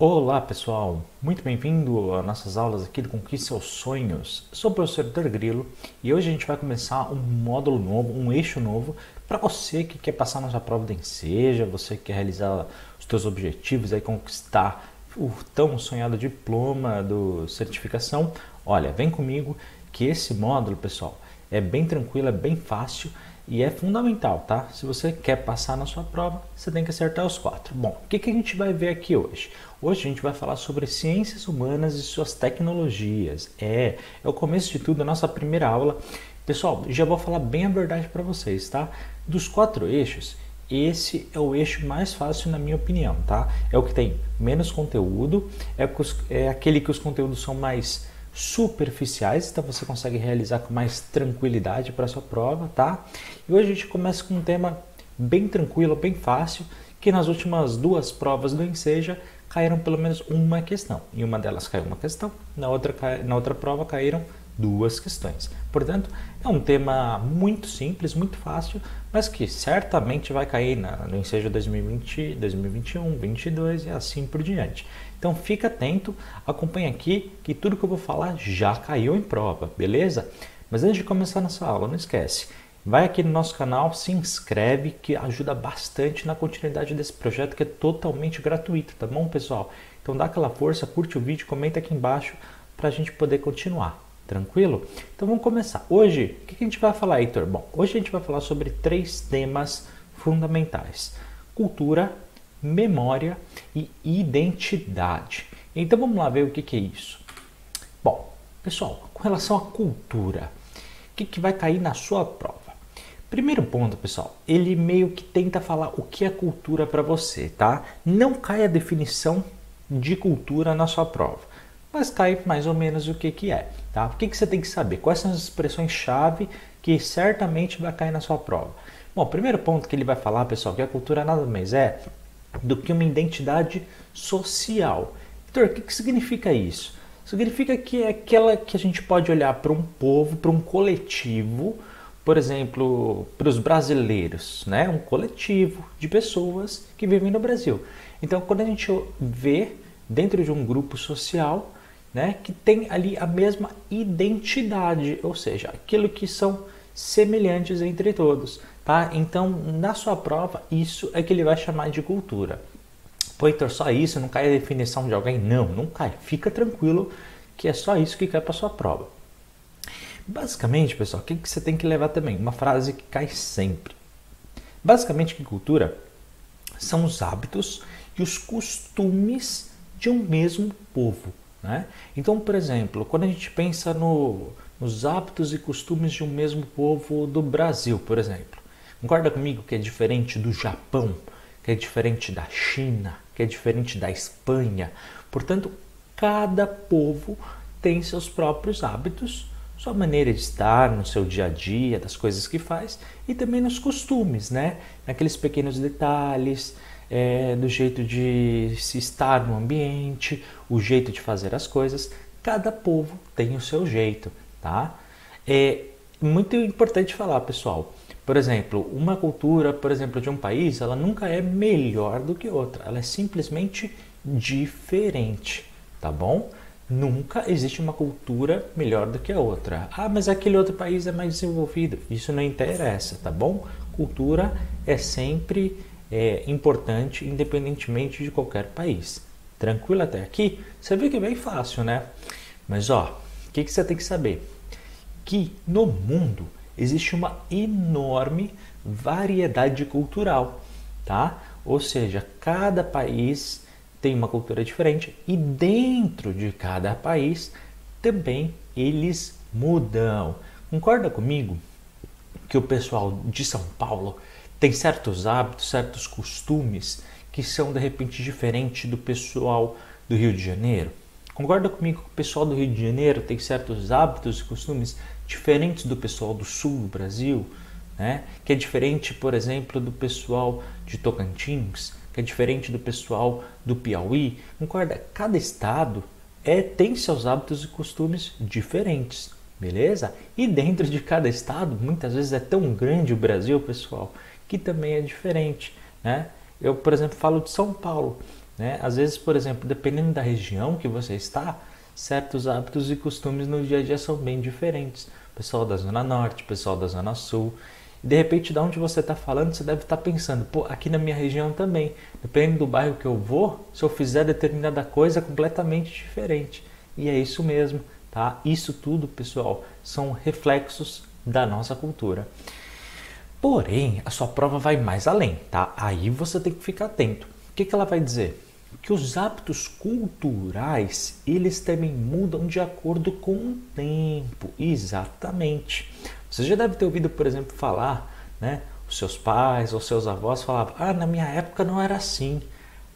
Olá pessoal, muito bem-vindo às nossas aulas aqui do Conquista seus Sonhos. Eu sou o professor Vitor Grilo e hoje a gente vai começar um módulo novo, um eixo novo para você que quer passar na sua prova de Enseja, você que quer realizar os seus objetivos, aí conquistar o tão sonhado diploma do certificação. Olha, vem comigo que esse módulo, pessoal, é bem tranquilo, é bem fácil e é fundamental, tá? Se você quer passar na sua prova, você tem que acertar os quatro. Bom, o que, que a gente vai ver aqui hoje? Hoje a gente vai falar sobre ciências humanas e suas tecnologias. É, é o começo de tudo, a nossa primeira aula. Pessoal, já vou falar bem a verdade para vocês, tá? Dos quatro eixos, esse é o eixo mais fácil na minha opinião, tá? É o que tem menos conteúdo, é, é aquele que os conteúdos são mais superficiais, então você consegue realizar com mais tranquilidade para sua prova, tá? E hoje a gente começa com um tema bem tranquilo, bem fácil, que nas últimas duas provas do Enseja caíram pelo menos uma questão. Em uma delas caiu uma questão, na outra, na outra prova caíram duas questões. Portanto, é um tema muito simples, muito fácil, mas que certamente vai cair na, no Enseja 2020, 2021, 2022 e assim por diante. Então fica atento, acompanhe aqui que tudo que eu vou falar já caiu em prova, beleza? Mas antes de começar nossa aula, não esquece, vai aqui no nosso canal, se inscreve que ajuda bastante na continuidade desse projeto que é totalmente gratuito, tá bom pessoal? Então dá aquela força, curte o vídeo, comenta aqui embaixo para a gente poder continuar. Tranquilo? Então vamos começar. Hoje, o que a gente vai falar, Heitor? Bom, hoje a gente vai falar sobre três temas fundamentais: cultura, memória e identidade. Então vamos lá ver o que, é isso. Bom, pessoal, com relação à cultura, o que, que vai cair na sua prova? Primeiro ponto, pessoal, ele meio que tenta falar o que é cultura para você, tá? Não cai a definição de cultura na sua prova, mas cai mais ou menos o que, que é, tá? O que, que você tem que saber? Quais são as expressões-chave que certamente vai cair na sua prova? Bom, o primeiro ponto que ele vai falar, pessoal, que a cultura nada mais é do que uma identidade social. Vitor, o que, que significa isso? Significa que é aquela que a gente pode olhar para um povo, para um coletivo, por exemplo, para os brasileiros, né? um coletivo de pessoas que vivem no Brasil. Então, quando a gente vê dentro de um grupo social né, que tem ali a mesma identidade, ou seja, aquilo que são semelhantes entre todos. Tá? Então, na sua prova, isso é que ele vai chamar de cultura. Heitor, só isso? Não cai a definição de alguém? Não, não cai. Fica tranquilo que é só isso que cai para sua prova. Basicamente, pessoal, o que, que você tem que levar também? Uma frase que cai sempre. Basicamente, que cultura são os hábitos e os costumes de um mesmo povo. Né? Então, por exemplo, quando a gente pensa no, nos hábitos e costumes de um mesmo povo do Brasil, por exemplo. Concorda comigo que é diferente do Japão, que é diferente da China, que é diferente da Espanha? Portanto, cada povo tem seus próprios hábitos, sua maneira de estar no seu dia a dia, das coisas que faz e também nos costumes, né? Naqueles pequenos detalhes, é, do jeito de se estar no ambiente, o jeito de fazer as coisas. Cada povo tem o seu jeito tá? É muito importante falar, pessoal. Por exemplo, uma cultura, por exemplo, de um país, ela nunca é melhor do que outra. Ela é simplesmente diferente, tá bom? Nunca existe uma cultura melhor do que a outra. Ah, mas aquele outro país é mais desenvolvido. Isso não interessa, tá bom? Cultura é sempre é, importante, independentemente de qualquer país. Tranquilo até aqui? Você vê que é bem fácil, né? Mas ó, o que, que você tem que saber? Que no mundo existe uma enorme variedade cultural, tá? Ou seja, cada país tem uma cultura diferente e dentro de cada país também eles mudam. Concorda comigo que o pessoal de São Paulo tem certos hábitos, certos costumes que são de repente diferentes do pessoal do Rio de Janeiro? Concorda comigo que o pessoal do Rio de Janeiro tem certos hábitos e costumes diferentes do pessoal do sul do Brasil? Né? Que é diferente, por exemplo, do pessoal de Tocantins, que é diferente do pessoal do Piauí. Concorda? Cada estado é, tem seus hábitos e costumes diferentes, beleza? E dentro de cada estado, muitas vezes é tão grande o Brasil, pessoal, que também é diferente, né? Eu, por exemplo, falo de São Paulo. Né? Às vezes, por exemplo, dependendo da região que você está, certos hábitos e costumes no dia a dia são bem diferentes. Pessoal da Zona Norte, pessoal da Zona Sul. De repente, de onde você está falando, você deve estar tá pensando, pô, aqui na minha região também. Dependendo do bairro que eu vou, se eu fizer determinada coisa, é completamente diferente. E é isso mesmo, tá? Isso tudo, pessoal, são reflexos da nossa cultura. Porém, a sua prova vai mais além, tá? Aí você tem que ficar atento. O que, que ela vai dizer? Que os hábitos culturais, eles também mudam de acordo com o tempo. Exatamente. Você já deve ter ouvido, por exemplo, falar, né? Os seus pais ou seus avós falavam: "Ah, na minha época não era assim.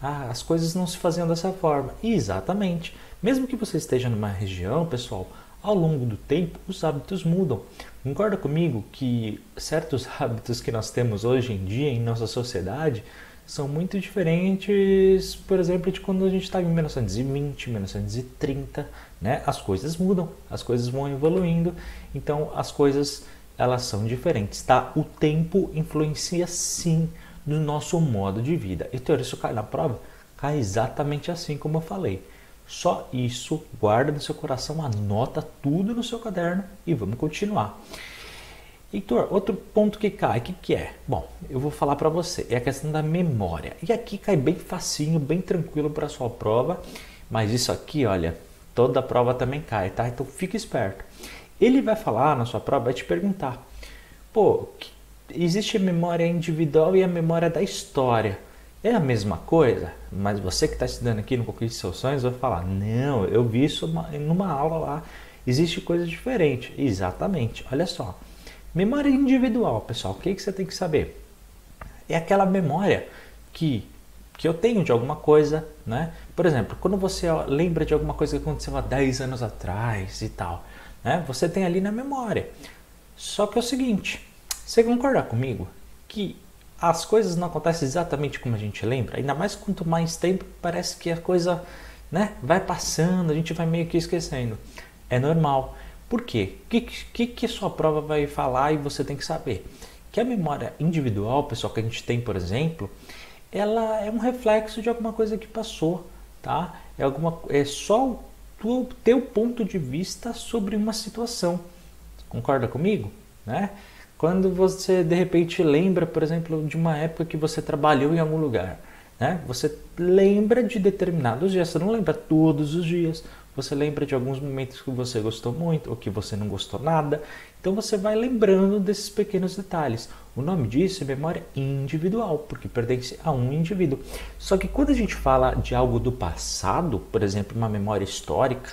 Ah, as coisas não se faziam dessa forma". Exatamente. Mesmo que você esteja numa região, pessoal, ao longo do tempo os hábitos mudam. Concorda comigo que certos hábitos que nós temos hoje em dia em nossa sociedade são muito diferentes, por exemplo, de quando a gente estava em 1920, 1930, né? As coisas mudam, as coisas vão evoluindo, então as coisas elas são diferentes, tá? O tempo influencia sim no nosso modo de vida. Então isso cai na prova, cai exatamente assim como eu falei. Só isso, guarda no seu coração, anota tudo no seu caderno e vamos continuar. Heitor, outro ponto que cai, o que, que é? Bom, eu vou falar para você, é a questão da memória. E aqui cai bem facinho, bem tranquilo para a sua prova, mas isso aqui, olha, toda prova também cai, tá? Então fique esperto. Ele vai falar na sua prova, vai te perguntar, pô, existe a memória individual e a memória da história. É a mesma coisa, mas você que está estudando aqui no Conquiste Seus Sonhos vai falar: não, eu vi isso numa aula lá, existe coisa diferente. Exatamente, olha só. Memória individual, pessoal, o que, que você tem que saber? É aquela memória que, que eu tenho de alguma coisa, né? Por exemplo, quando você lembra de alguma coisa que aconteceu há 10 anos atrás e tal, né? Você tem ali na memória. Só que é o seguinte, você concordar comigo que as coisas não acontecem exatamente como a gente lembra, ainda mais quanto mais tempo parece que a coisa né, vai passando, a gente vai meio que esquecendo. É normal. Por quê? O que, que, que sua prova vai falar e você tem que saber? Que a memória individual, pessoal, que a gente tem, por exemplo, ela é um reflexo de alguma coisa que passou, tá? É, alguma, é só o teu ponto de vista sobre uma situação. Concorda comigo? Né? Quando você de repente lembra, por exemplo, de uma época que você trabalhou em algum lugar, né? Você lembra de determinados dias, você não lembra todos os dias. Você lembra de alguns momentos que você gostou muito ou que você não gostou nada. Então você vai lembrando desses pequenos detalhes. O nome disso é memória individual, porque pertence a um indivíduo. Só que quando a gente fala de algo do passado, por exemplo, uma memória histórica,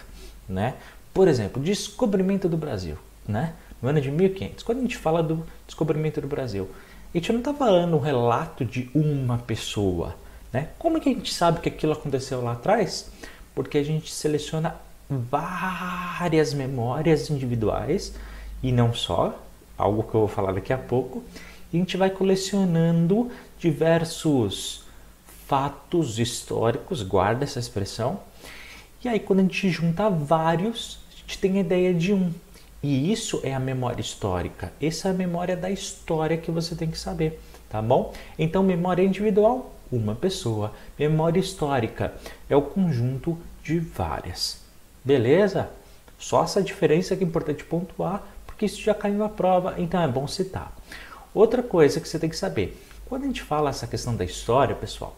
né? Por exemplo, descobrimento do Brasil, né? No ano de 1500. Quando a gente fala do descobrimento do Brasil, a gente não está falando um relato de uma pessoa. Né? Como que a gente sabe que aquilo aconteceu lá atrás? Porque a gente seleciona várias memórias individuais e não só, algo que eu vou falar daqui a pouco, e a gente vai colecionando diversos fatos históricos, guarda essa expressão, e aí quando a gente junta vários, a gente tem a ideia de um. E isso é a memória histórica. Essa é a memória da história que você tem que saber, tá bom? Então, memória individual, uma pessoa. Memória histórica é o conjunto de várias. Beleza? Só essa diferença que é importante pontuar, porque isso já caiu na prova, então é bom citar. Outra coisa que você tem que saber, quando a gente fala essa questão da história, pessoal,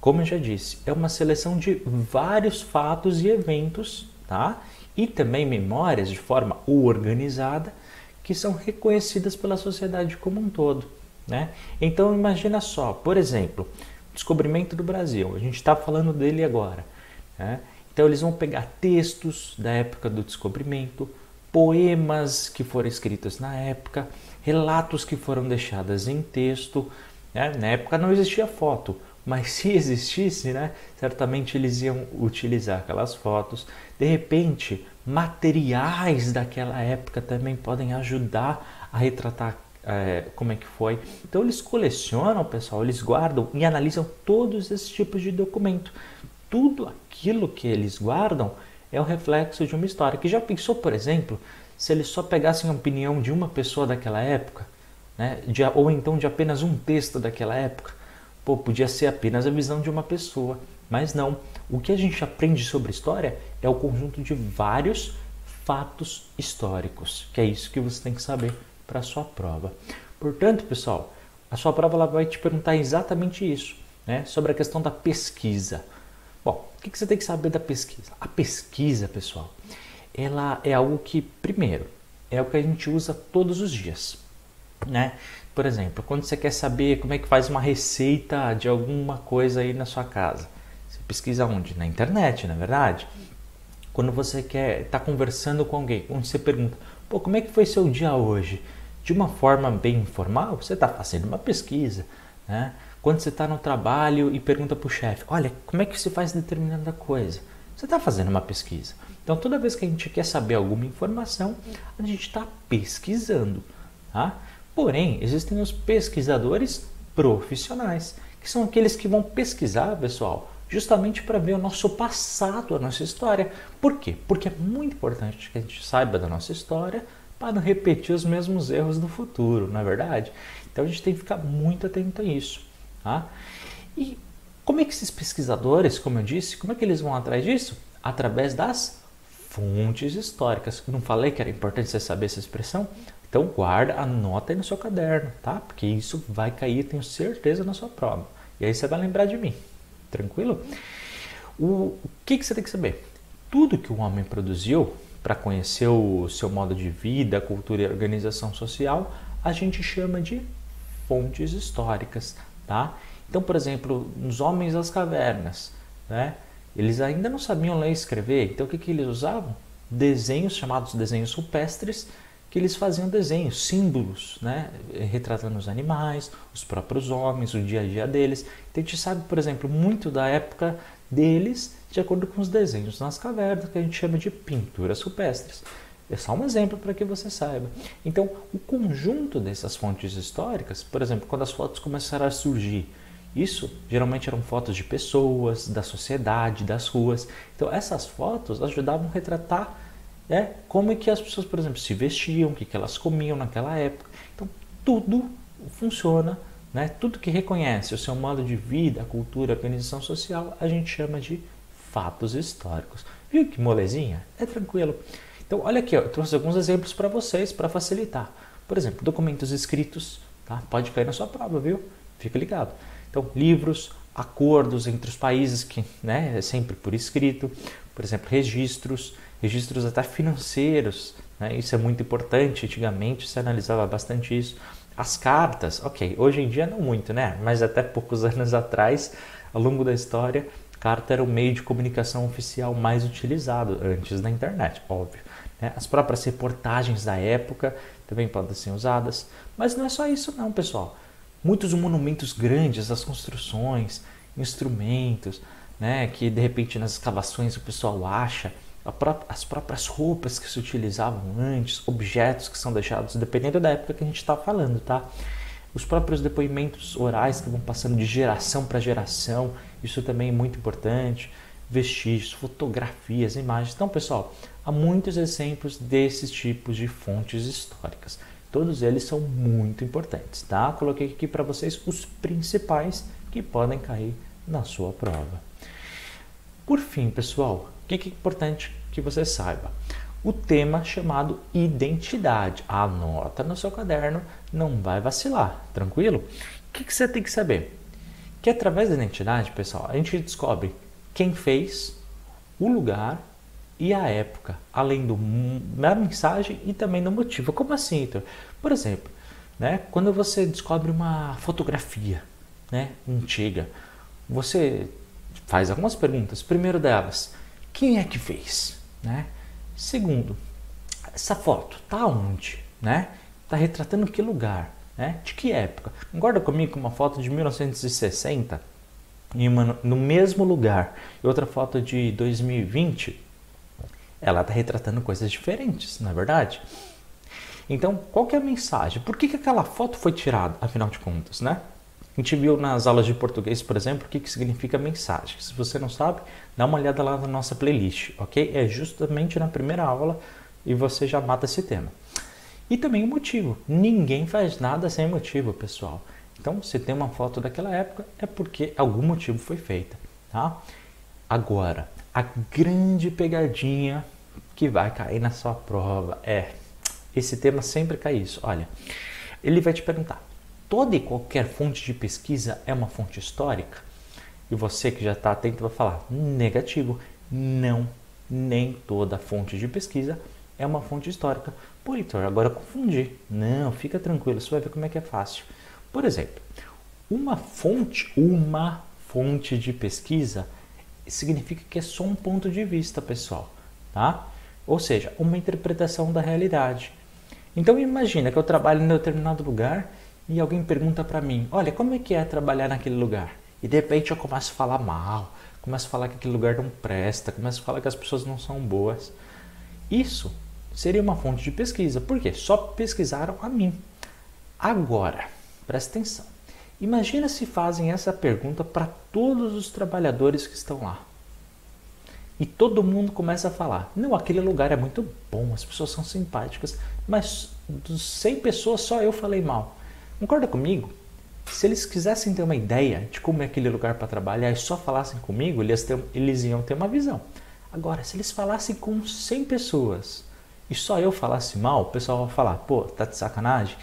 como eu já disse, é uma seleção de vários fatos e eventos, tá? E também memórias de forma organizada que são reconhecidas pela sociedade como um todo. Né? Então imagina só, por exemplo, descobrimento do Brasil, a gente está falando dele agora. Né? Então eles vão pegar textos da época do descobrimento, poemas que foram escritos na época, relatos que foram deixados em texto. Né? Na época não existia foto, mas se existisse, né, certamente eles iam utilizar aquelas fotos. De repente, materiais daquela época também podem ajudar a retratar é, como é que foi. Então eles colecionam, pessoal, eles guardam e analisam todos esses tipos de documento. Tudo aquilo que eles guardam é o reflexo de uma história. Que já pensou, por exemplo, se eles só pegassem a opinião de uma pessoa daquela época, né, de, ou então de apenas um texto daquela época? Pô, podia ser apenas a visão de uma pessoa. Mas não, o que a gente aprende sobre história é o conjunto de vários fatos históricos, que é isso que você tem que saber para a sua prova. Portanto, pessoal, a sua prova ela vai te perguntar exatamente isso, né? sobre a questão da pesquisa. Bom, o que você tem que saber da pesquisa? A pesquisa, pessoal, ela é algo que, primeiro, é o que a gente usa todos os dias. Né? Por exemplo, quando você quer saber como é que faz uma receita de alguma coisa aí na sua casa, você pesquisa onde? Na internet, na é verdade? Quando você quer estar tá conversando com alguém, quando você pergunta, pô, como é que foi seu dia hoje? De uma forma bem informal, você está fazendo uma pesquisa, né? Quando você está no trabalho e pergunta para o chefe, olha, como é que se faz determinada coisa? Você está fazendo uma pesquisa. Então, toda vez que a gente quer saber alguma informação, a gente está pesquisando. Tá? Porém, existem os pesquisadores profissionais, que são aqueles que vão pesquisar, pessoal, justamente para ver o nosso passado, a nossa história. Por quê? Porque é muito importante que a gente saiba da nossa história para não repetir os mesmos erros no futuro, não é verdade? Então a gente tem que ficar muito atento a isso. Tá? E como é que esses pesquisadores, como eu disse, como é que eles vão atrás disso? Através das fontes históricas. Eu não falei que era importante você saber essa expressão? Então guarda, anota aí no seu caderno, tá? Porque isso vai cair, tenho certeza, na sua prova. E aí você vai lembrar de mim. Tranquilo? O, o que, que você tem que saber? Tudo que o homem produziu para conhecer o seu modo de vida, cultura e organização social, a gente chama de fontes históricas, tá? Então, por exemplo, nos homens das cavernas, né? Eles ainda não sabiam ler e escrever, então o que, que eles usavam? Desenhos chamados desenhos rupestres, que eles faziam desenhos, símbolos, né? retratando os animais, os próprios homens, o dia a dia deles. Então a gente sabe, por exemplo, muito da época deles de acordo com os desenhos nas cavernas, que a gente chama de pinturas rupestres. É só um exemplo para que você saiba. Então, o conjunto dessas fontes históricas, por exemplo, quando as fotos começaram a surgir, isso geralmente eram fotos de pessoas, da sociedade, das ruas. Então, essas fotos ajudavam a retratar né, como é que as pessoas, por exemplo, se vestiam, o que, que elas comiam naquela época. Então, tudo funciona, né? tudo que reconhece o seu modo de vida, a cultura, a organização social, a gente chama de fatos históricos. Viu que molezinha? É tranquilo. Então, olha aqui, ó, eu trouxe alguns exemplos para vocês para facilitar. Por exemplo, documentos escritos, tá? Pode cair na sua prova, viu? Fica ligado. Então, livros, acordos entre os países, que né, é sempre por escrito, por exemplo, registros, registros até financeiros, né, isso é muito importante. Antigamente se analisava bastante isso. As cartas, ok, hoje em dia não muito, né? Mas até poucos anos atrás, ao longo da história, carta era o meio de comunicação oficial mais utilizado antes da internet, óbvio. Né? As próprias reportagens da época também podem ser usadas, mas não é só isso não, pessoal. Muitos monumentos grandes, as construções, instrumentos, né, que de repente nas escavações o pessoal acha, as próprias roupas que se utilizavam antes, objetos que são deixados, dependendo da época que a gente está falando, tá? Os próprios depoimentos orais que vão passando de geração para geração, isso também é muito importante. Vestígios, fotografias, imagens. Então, pessoal, há muitos exemplos desses tipos de fontes históricas. Todos eles são muito importantes, tá? Coloquei aqui para vocês os principais que podem cair na sua prova. Por fim, pessoal, o que é importante que você saiba? O tema chamado identidade. Anota no seu caderno, não vai vacilar, tranquilo? O que você tem que saber? Que através da identidade, pessoal, a gente descobre quem fez, o lugar e a época, além do, da mensagem e também do motivo. Como assim? Por exemplo, né, quando você descobre uma fotografia né, antiga, você faz algumas perguntas. Primeiro delas, quem é que fez? Né? Segundo, essa foto tá onde? Né? Tá retratando que lugar? Né? De que época? Concorda comigo uma foto de 1960 em uma, no mesmo lugar e outra foto de 2020 ela está retratando coisas diferentes, não é verdade? Então, qual que é a mensagem? Por que, que aquela foto foi tirada, afinal de contas, né? A gente viu nas aulas de português, por exemplo, o que, que significa mensagem. Se você não sabe, dá uma olhada lá na nossa playlist, ok? É justamente na primeira aula e você já mata esse tema. E também o motivo. Ninguém faz nada sem motivo, pessoal. Então, se tem uma foto daquela época, é porque algum motivo foi feito. tá? Agora, a grande pegadinha que vai cair na sua prova é esse tema sempre cai isso. Olha, ele vai te perguntar: toda e qualquer fonte de pesquisa é uma fonte histórica? E você que já está atento vai falar: negativo, não, nem toda fonte de pesquisa é uma fonte histórica. Pô, Heitor, agora confundi. Não, fica tranquilo, você vai ver como é que é fácil. Por exemplo, uma fonte, uma fonte de pesquisa significa que é só um ponto de vista, pessoal, tá? Ou seja, uma interpretação da realidade. Então imagina que eu trabalho em determinado lugar e alguém pergunta para mim, olha, como é que é trabalhar naquele lugar? E de repente eu começo a falar mal, começo a falar que aquele lugar não presta, começo a falar que as pessoas não são boas. Isso seria uma fonte de pesquisa. Por quê? Só pesquisaram a mim. Agora, presta atenção. Imagina se fazem essa pergunta para todos os trabalhadores que estão lá. E todo mundo começa a falar: não, aquele lugar é muito bom, as pessoas são simpáticas, mas dos 100 pessoas só eu falei mal. Concorda comigo? Se eles quisessem ter uma ideia de como é aquele lugar para trabalhar e só falassem comigo, eles, ter, eles iam ter uma visão. Agora, se eles falassem com 100 pessoas e só eu falasse mal, o pessoal vai falar: pô, tá de sacanagem?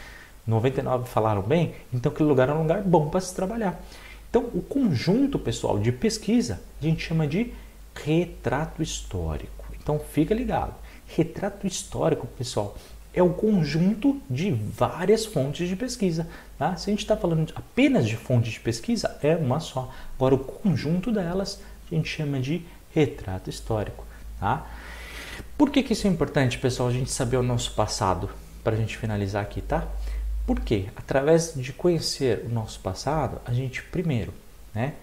99 falaram bem, então aquele lugar é um lugar bom para se trabalhar. Então, o conjunto, pessoal, de pesquisa, a gente chama de retrato histórico. Então, fica ligado. Retrato histórico, pessoal, é o conjunto de várias fontes de pesquisa. Tá? Se a gente está falando apenas de fontes de pesquisa, é uma só. Agora, o conjunto delas a gente chama de retrato histórico. Tá? Por que, que isso é importante, pessoal, a gente saber o nosso passado? Para a gente finalizar aqui, tá? Porque através de conhecer o nosso passado, a gente primeiro, né,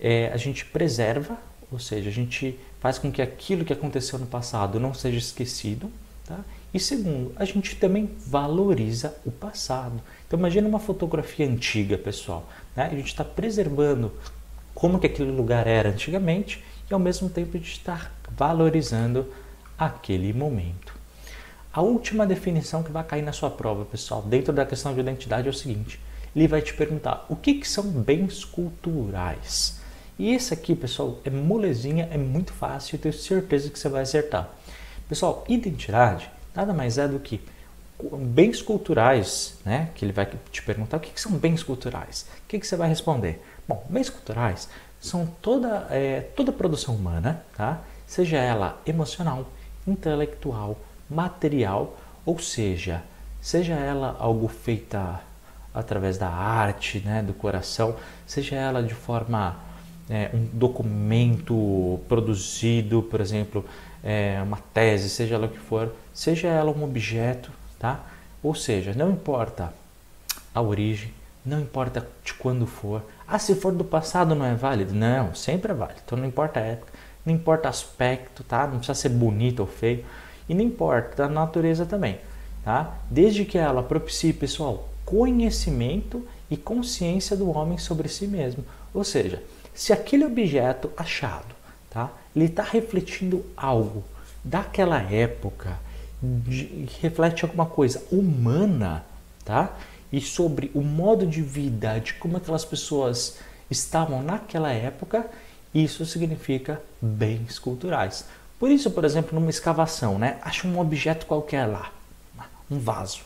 é, a gente preserva, ou seja, a gente faz com que aquilo que aconteceu no passado não seja esquecido, tá? E segundo, a gente também valoriza o passado. Então imagina uma fotografia antiga, pessoal. Né? A gente está preservando como que aquele lugar era antigamente e ao mesmo tempo gente está valorizando aquele momento. A última definição que vai cair na sua prova, pessoal, dentro da questão de identidade é o seguinte: ele vai te perguntar o que, que são bens culturais. E esse aqui, pessoal, é molezinha, é muito fácil, eu tenho certeza que você vai acertar. Pessoal, identidade nada mais é do que bens culturais, né? Que ele vai te perguntar o que, que são bens culturais. O que, que você vai responder? Bom, bens culturais são toda, é, toda produção humana, tá? Seja ela emocional, intelectual, material, ou seja, seja ela algo feita através da arte, né, do coração, seja ela de forma é, um documento produzido, por exemplo, é, uma tese, seja ela o que for, seja ela um objeto, tá? Ou seja, não importa a origem, não importa de quando for. Ah, se for do passado não é válido? Não, sempre é válido. Então não importa a época, não importa aspecto, tá? Não precisa ser bonito ou feio. E não importa a natureza também, tá? Desde que ela propicie, pessoal, conhecimento e consciência do homem sobre si mesmo. Ou seja, se aquele objeto achado, tá? Ele está refletindo algo daquela época, de, reflete alguma coisa humana, tá? E sobre o modo de vida, de como aquelas pessoas estavam naquela época, isso significa bens culturais. Por isso, por exemplo, numa escavação, né? Acha um objeto qualquer lá, um vaso.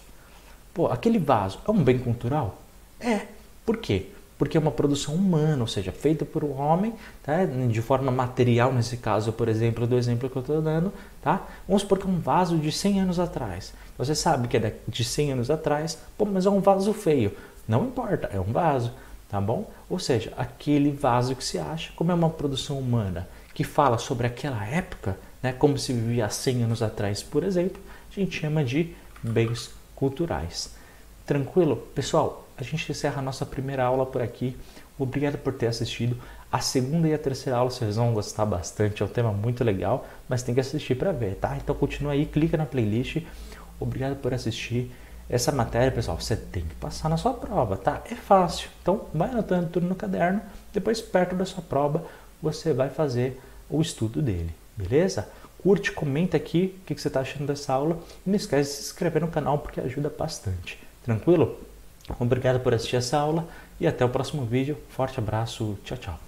Pô, aquele vaso é um bem cultural? É. Por quê? Porque é uma produção humana, ou seja, feita por um homem, tá? de forma material, nesse caso, por exemplo, do exemplo que eu estou dando, tá? Vamos supor que é um vaso de 100 anos atrás. Você sabe que é de 100 anos atrás, pô, mas é um vaso feio. Não importa, é um vaso, tá bom? Ou seja, aquele vaso que se acha, como é uma produção humana, que fala sobre aquela época, né, como se vivia há 100 anos atrás, por exemplo, a gente chama de bens culturais. Tranquilo? Pessoal, a gente encerra a nossa primeira aula por aqui. Obrigado por ter assistido. A segunda e a terceira aula vocês vão gostar bastante, é um tema muito legal, mas tem que assistir para ver, tá? Então continua aí, clica na playlist. Obrigado por assistir. Essa matéria, pessoal, você tem que passar na sua prova, tá? É fácil. Então, vai anotando tudo no caderno. Depois, perto da sua prova, você vai fazer o estudo dele, beleza? Curte, comenta aqui o que você está achando dessa aula e não esquece de se inscrever no canal porque ajuda bastante. Tranquilo? Obrigado por assistir essa aula e até o próximo vídeo. Forte abraço, tchau, tchau.